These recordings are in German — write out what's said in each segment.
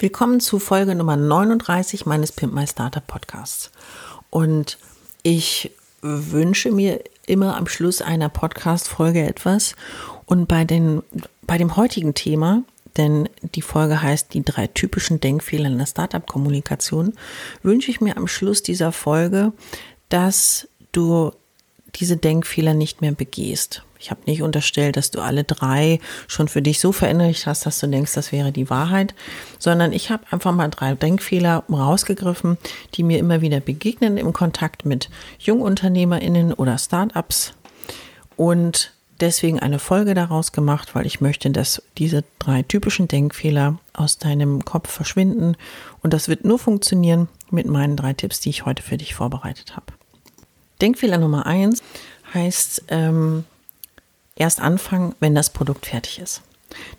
Willkommen zu Folge Nummer 39 meines Pimp My Startup Podcasts. Und ich wünsche mir immer am Schluss einer Podcast-Folge etwas. Und bei, den, bei dem heutigen Thema denn die Folge heißt die drei typischen Denkfehler in der Startup-Kommunikation, wünsche ich mir am Schluss dieser Folge, dass du diese Denkfehler nicht mehr begehst. Ich habe nicht unterstellt, dass du alle drei schon für dich so verinnerlicht hast, dass du denkst, das wäre die Wahrheit, sondern ich habe einfach mal drei Denkfehler rausgegriffen, die mir immer wieder begegnen im Kontakt mit Jungunternehmerinnen oder Startups und deswegen eine Folge daraus gemacht, weil ich möchte, dass diese drei typischen Denkfehler aus deinem Kopf verschwinden. Und das wird nur funktionieren mit meinen drei Tipps, die ich heute für dich vorbereitet habe. Denkfehler Nummer eins heißt ähm, erst anfangen, wenn das Produkt fertig ist.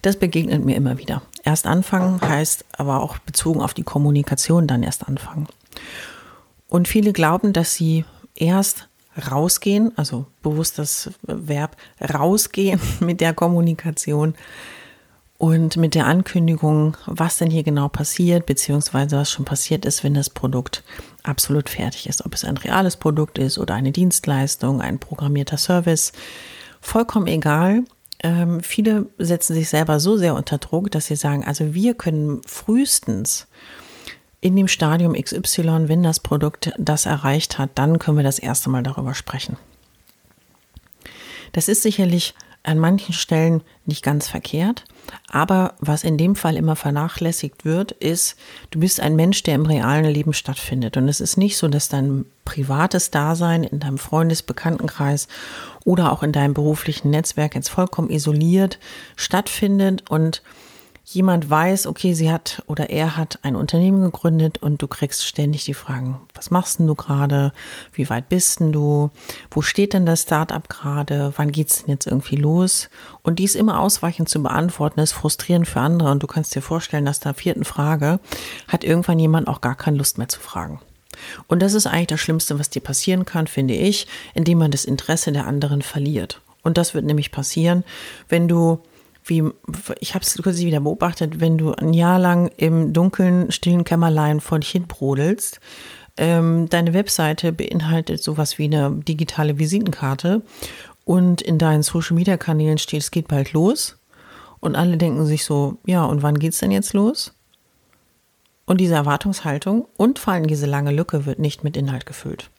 Das begegnet mir immer wieder. Erst anfangen heißt aber auch bezogen auf die Kommunikation dann erst anfangen. Und viele glauben, dass sie erst rausgehen, also bewusst das Verb rausgehen mit der Kommunikation und mit der Ankündigung, was denn hier genau passiert, beziehungsweise was schon passiert ist, wenn das Produkt absolut fertig ist. Ob es ein reales Produkt ist oder eine Dienstleistung, ein programmierter Service, vollkommen egal. Ähm, viele setzen sich selber so sehr unter Druck, dass sie sagen, also wir können frühestens in dem Stadium XY, wenn das Produkt das erreicht hat, dann können wir das erste Mal darüber sprechen. Das ist sicherlich an manchen Stellen nicht ganz verkehrt, aber was in dem Fall immer vernachlässigt wird, ist, du bist ein Mensch, der im realen Leben stattfindet. Und es ist nicht so, dass dein privates Dasein in deinem Freundesbekanntenkreis oder auch in deinem beruflichen Netzwerk jetzt vollkommen isoliert stattfindet und jemand weiß, okay, sie hat oder er hat ein Unternehmen gegründet und du kriegst ständig die Fragen, was machst denn du gerade? Wie weit bist denn du? Wo steht denn das Startup gerade? Wann geht's denn jetzt irgendwie los? Und dies immer ausweichend zu beantworten, ist frustrierend für andere und du kannst dir vorstellen, dass der vierten Frage hat irgendwann jemand auch gar keine Lust mehr zu fragen. Und das ist eigentlich das Schlimmste, was dir passieren kann, finde ich, indem man das Interesse der anderen verliert. Und das wird nämlich passieren, wenn du wie, ich habe es kürzlich wieder beobachtet, wenn du ein Jahr lang im dunklen, stillen Kämmerlein vor dich hin brodelst, ähm, deine Webseite beinhaltet sowas wie eine digitale Visitenkarte und in deinen Social-Media-Kanälen steht, es geht bald los und alle denken sich so, ja, und wann geht's denn jetzt los? Und diese Erwartungshaltung und vor allem diese lange Lücke wird nicht mit Inhalt gefüllt.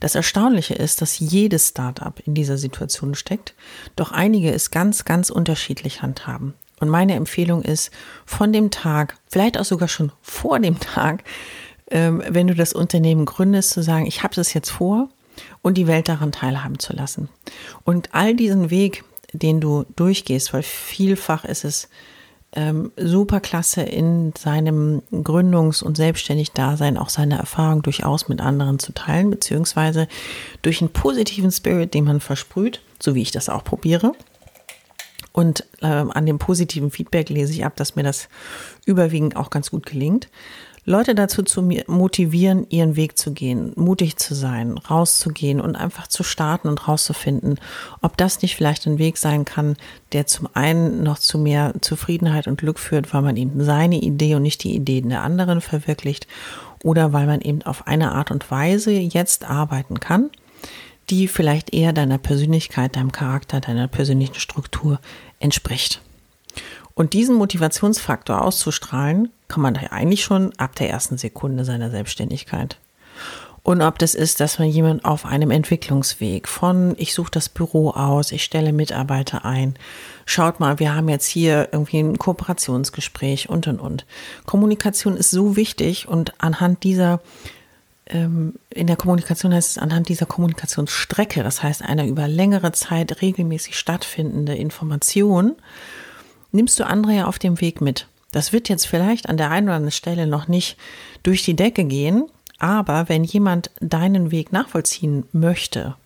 Das Erstaunliche ist, dass jedes Startup in dieser Situation steckt, doch einige es ganz, ganz unterschiedlich handhaben. Und meine Empfehlung ist, von dem Tag, vielleicht auch sogar schon vor dem Tag, ähm, wenn du das Unternehmen gründest, zu sagen, ich habe das jetzt vor und die Welt daran teilhaben zu lassen. Und all diesen Weg, den du durchgehst, weil vielfach ist es ähm, super klasse in seinem Gründungs- und Selbstständig-Dasein auch seine Erfahrung durchaus mit anderen zu teilen, beziehungsweise durch einen positiven Spirit, den man versprüht, so wie ich das auch probiere. Und äh, an dem positiven Feedback lese ich ab, dass mir das überwiegend auch ganz gut gelingt. Leute dazu zu motivieren, ihren Weg zu gehen, mutig zu sein, rauszugehen und einfach zu starten und rauszufinden, ob das nicht vielleicht ein Weg sein kann, der zum einen noch zu mehr Zufriedenheit und Glück führt, weil man eben seine Idee und nicht die Ideen der anderen verwirklicht oder weil man eben auf eine Art und Weise jetzt arbeiten kann, die vielleicht eher deiner Persönlichkeit, deinem Charakter, deiner persönlichen Struktur entspricht. Und diesen Motivationsfaktor auszustrahlen, kann man eigentlich schon ab der ersten Sekunde seiner Selbstständigkeit. Und ob das ist, dass man jemand auf einem Entwicklungsweg von, ich suche das Büro aus, ich stelle Mitarbeiter ein, schaut mal, wir haben jetzt hier irgendwie ein Kooperationsgespräch und, und, und. Kommunikation ist so wichtig und anhand dieser in der Kommunikation heißt es anhand dieser Kommunikationsstrecke, das heißt einer über längere Zeit regelmäßig stattfindende Information, nimmst du andere ja auf dem Weg mit. Das wird jetzt vielleicht an der einen oder anderen Stelle noch nicht durch die Decke gehen, aber wenn jemand deinen Weg nachvollziehen möchte,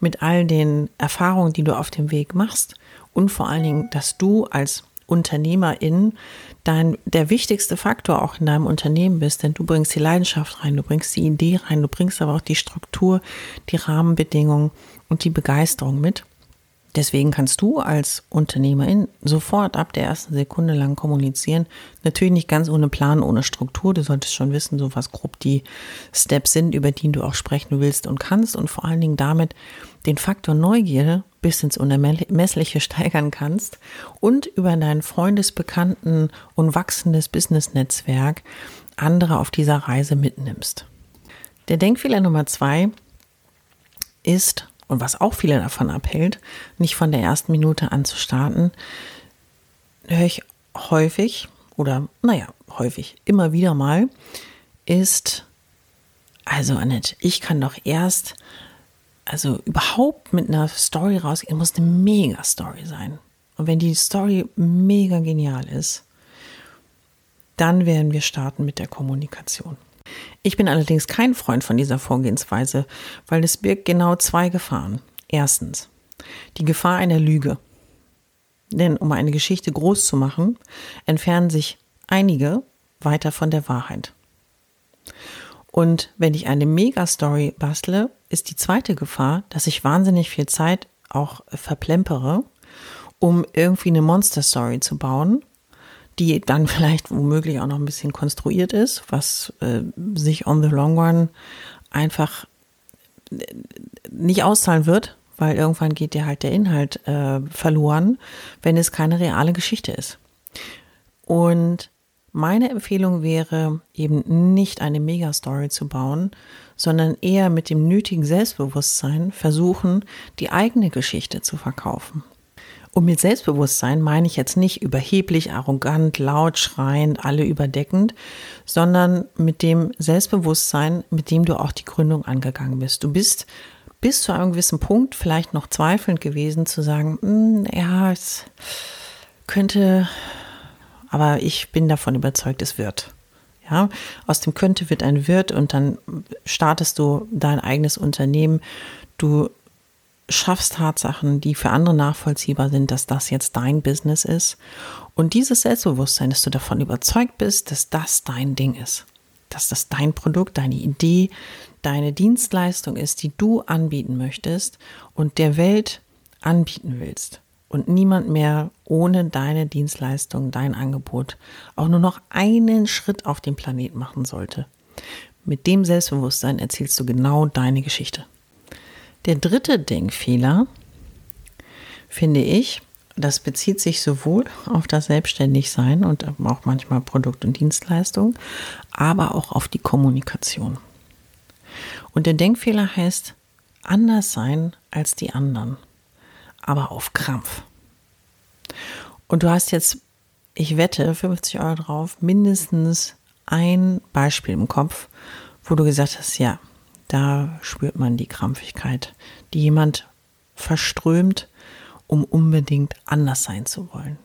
mit all den Erfahrungen, die du auf dem Weg machst und vor allen Dingen, dass du als Unternehmerin dein, der wichtigste Faktor auch in deinem Unternehmen bist, denn du bringst die Leidenschaft rein, du bringst die Idee rein, du bringst aber auch die Struktur, die Rahmenbedingungen und die Begeisterung mit. Deswegen kannst du als Unternehmerin sofort ab der ersten Sekunde lang kommunizieren. Natürlich nicht ganz ohne Plan, ohne Struktur. Du solltest schon wissen, so was grob die Steps sind, über die du auch sprechen willst und kannst und vor allen Dingen damit den Faktor Neugierde bis ins Unermessliche steigern kannst und über dein Freundesbekannten und wachsendes Business-Netzwerk andere auf dieser Reise mitnimmst. Der Denkfehler Nummer zwei ist, und was auch viele davon abhält, nicht von der ersten Minute an zu starten, höre ich häufig oder naja, häufig, immer wieder mal, ist, also Annette, ich kann doch erst, also überhaupt mit einer Story rausgehen, muss eine Mega-Story sein. Und wenn die Story mega genial ist, dann werden wir starten mit der Kommunikation. Ich bin allerdings kein Freund von dieser Vorgehensweise, weil es birgt genau zwei Gefahren. Erstens, die Gefahr einer Lüge. Denn um eine Geschichte groß zu machen, entfernen sich einige weiter von der Wahrheit. Und wenn ich eine Megastory bastle, ist die zweite Gefahr, dass ich wahnsinnig viel Zeit auch verplempere, um irgendwie eine Monster-Story zu bauen, die dann vielleicht womöglich auch noch ein bisschen konstruiert ist, was äh, sich on the long run einfach äh, nicht auszahlen wird, weil irgendwann geht dir halt der Inhalt äh, verloren, wenn es keine reale Geschichte ist. Und meine Empfehlung wäre eben nicht eine Megastory zu bauen, sondern eher mit dem nötigen Selbstbewusstsein versuchen, die eigene Geschichte zu verkaufen. Und mit Selbstbewusstsein meine ich jetzt nicht überheblich, arrogant, laut, schreiend, alle überdeckend, sondern mit dem Selbstbewusstsein, mit dem du auch die Gründung angegangen bist. Du bist bis zu einem gewissen Punkt vielleicht noch zweifelnd gewesen zu sagen, hm, ja, es könnte, aber ich bin davon überzeugt, es wird. Ja, aus dem könnte wird ein wird und dann startest du dein eigenes Unternehmen. Du schaffst Tatsachen, die für andere nachvollziehbar sind, dass das jetzt dein Business ist. Und dieses Selbstbewusstsein, dass du davon überzeugt bist, dass das dein Ding ist. Dass das dein Produkt, deine Idee, deine Dienstleistung ist, die du anbieten möchtest und der Welt anbieten willst. Und niemand mehr ohne deine Dienstleistung, dein Angebot auch nur noch einen Schritt auf dem Planet machen sollte. Mit dem Selbstbewusstsein erzählst du genau deine Geschichte. Der dritte Denkfehler, finde ich, das bezieht sich sowohl auf das Selbstständigsein und auch manchmal Produkt und Dienstleistung, aber auch auf die Kommunikation. Und der Denkfehler heißt anders sein als die anderen, aber auf Krampf. Und du hast jetzt, ich wette, 50 Euro drauf, mindestens ein Beispiel im Kopf, wo du gesagt hast, ja, da spürt man die Krampfigkeit, die jemand verströmt, um unbedingt anders sein zu wollen.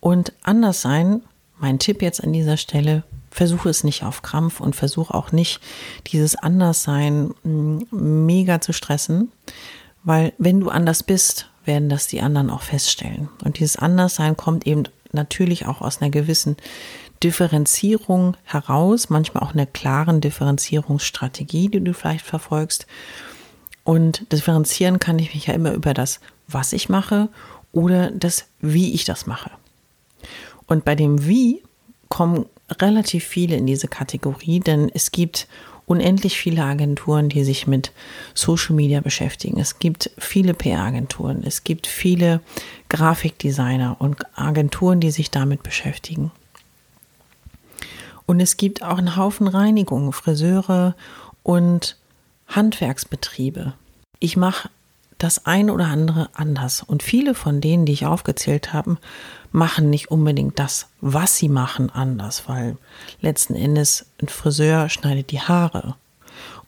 Und anders sein, mein Tipp jetzt an dieser Stelle, versuche es nicht auf Krampf und versuche auch nicht dieses Anderssein mm, mega zu stressen, weil wenn du anders bist, werden das die anderen auch feststellen. Und dieses Anderssein kommt eben natürlich auch aus einer gewissen Differenzierung heraus, manchmal auch einer klaren Differenzierungsstrategie, die du vielleicht verfolgst. Und differenzieren kann ich mich ja immer über das, was ich mache oder das, wie ich das mache. Und bei dem Wie kommen relativ viele in diese Kategorie, denn es gibt unendlich viele Agenturen, die sich mit Social Media beschäftigen. Es gibt viele PR-Agenturen, es gibt viele Grafikdesigner und Agenturen, die sich damit beschäftigen. Und es gibt auch einen Haufen Reinigungen, Friseure und Handwerksbetriebe. Ich mache das eine oder andere anders. Und viele von denen, die ich aufgezählt habe, machen nicht unbedingt das, was sie machen, anders, weil letzten Endes ein Friseur schneidet die Haare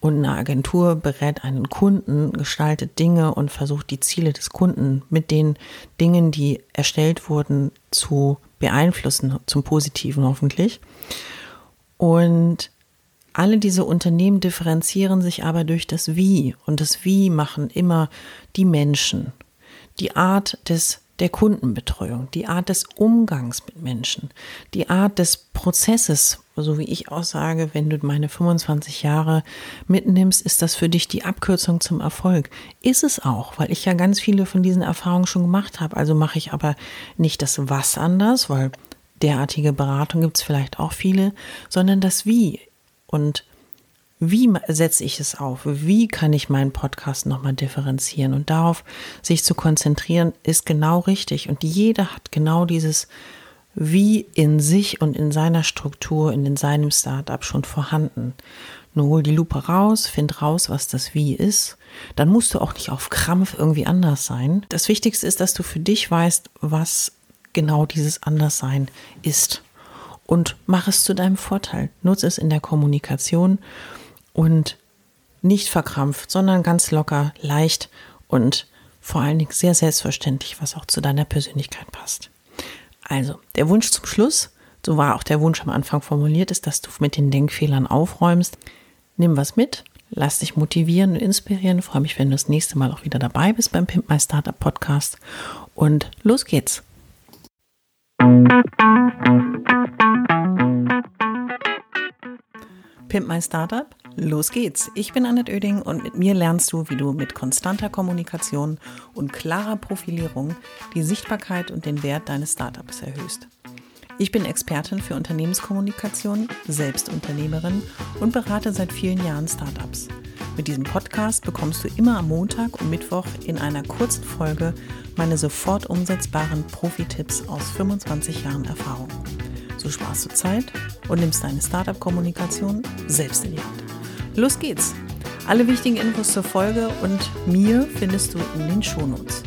und eine Agentur berät einen Kunden, gestaltet Dinge und versucht die Ziele des Kunden mit den Dingen, die erstellt wurden, zu beeinflussen, zum Positiven hoffentlich. Und alle diese Unternehmen differenzieren sich aber durch das Wie. Und das Wie machen immer die Menschen. Die Art des, der Kundenbetreuung, die Art des Umgangs mit Menschen, die Art des Prozesses, so wie ich auch sage, wenn du meine 25 Jahre mitnimmst, ist das für dich die Abkürzung zum Erfolg. Ist es auch, weil ich ja ganz viele von diesen Erfahrungen schon gemacht habe. Also mache ich aber nicht das Was anders, weil derartige Beratung gibt es vielleicht auch viele, sondern das Wie. Und wie setze ich es auf? Wie kann ich meinen Podcast nochmal differenzieren? Und darauf sich zu konzentrieren, ist genau richtig. Und jeder hat genau dieses Wie in sich und in seiner Struktur, in seinem Startup schon vorhanden. Nur hol die Lupe raus, find raus, was das Wie ist. Dann musst du auch nicht auf Krampf irgendwie anders sein. Das Wichtigste ist, dass du für dich weißt, was genau dieses Anderssein ist und mach es zu deinem Vorteil. Nutze es in der Kommunikation und nicht verkrampft, sondern ganz locker, leicht und vor allen Dingen sehr selbstverständlich, was auch zu deiner Persönlichkeit passt. Also, der Wunsch zum Schluss, so war auch der Wunsch am Anfang formuliert, ist, dass du mit den Denkfehlern aufräumst. Nimm was mit, lass dich motivieren und inspirieren. Ich freue mich, wenn du das nächste Mal auch wieder dabei bist beim Pimp My Startup Podcast. Und los geht's. Pimp My Startup, los geht's. Ich bin Annette Oeding und mit mir lernst du, wie du mit konstanter Kommunikation und klarer Profilierung die Sichtbarkeit und den Wert deines Startups erhöhst. Ich bin Expertin für Unternehmenskommunikation, Selbstunternehmerin und berate seit vielen Jahren Startups. Mit diesem Podcast bekommst du immer am Montag und Mittwoch in einer kurzen Folge meine sofort umsetzbaren Profi-Tipps aus 25 Jahren Erfahrung. So sparst du Zeit und nimmst deine Startup-Kommunikation selbst in die Hand. Los geht's! Alle wichtigen Infos zur Folge und mir findest du in den Shownotes.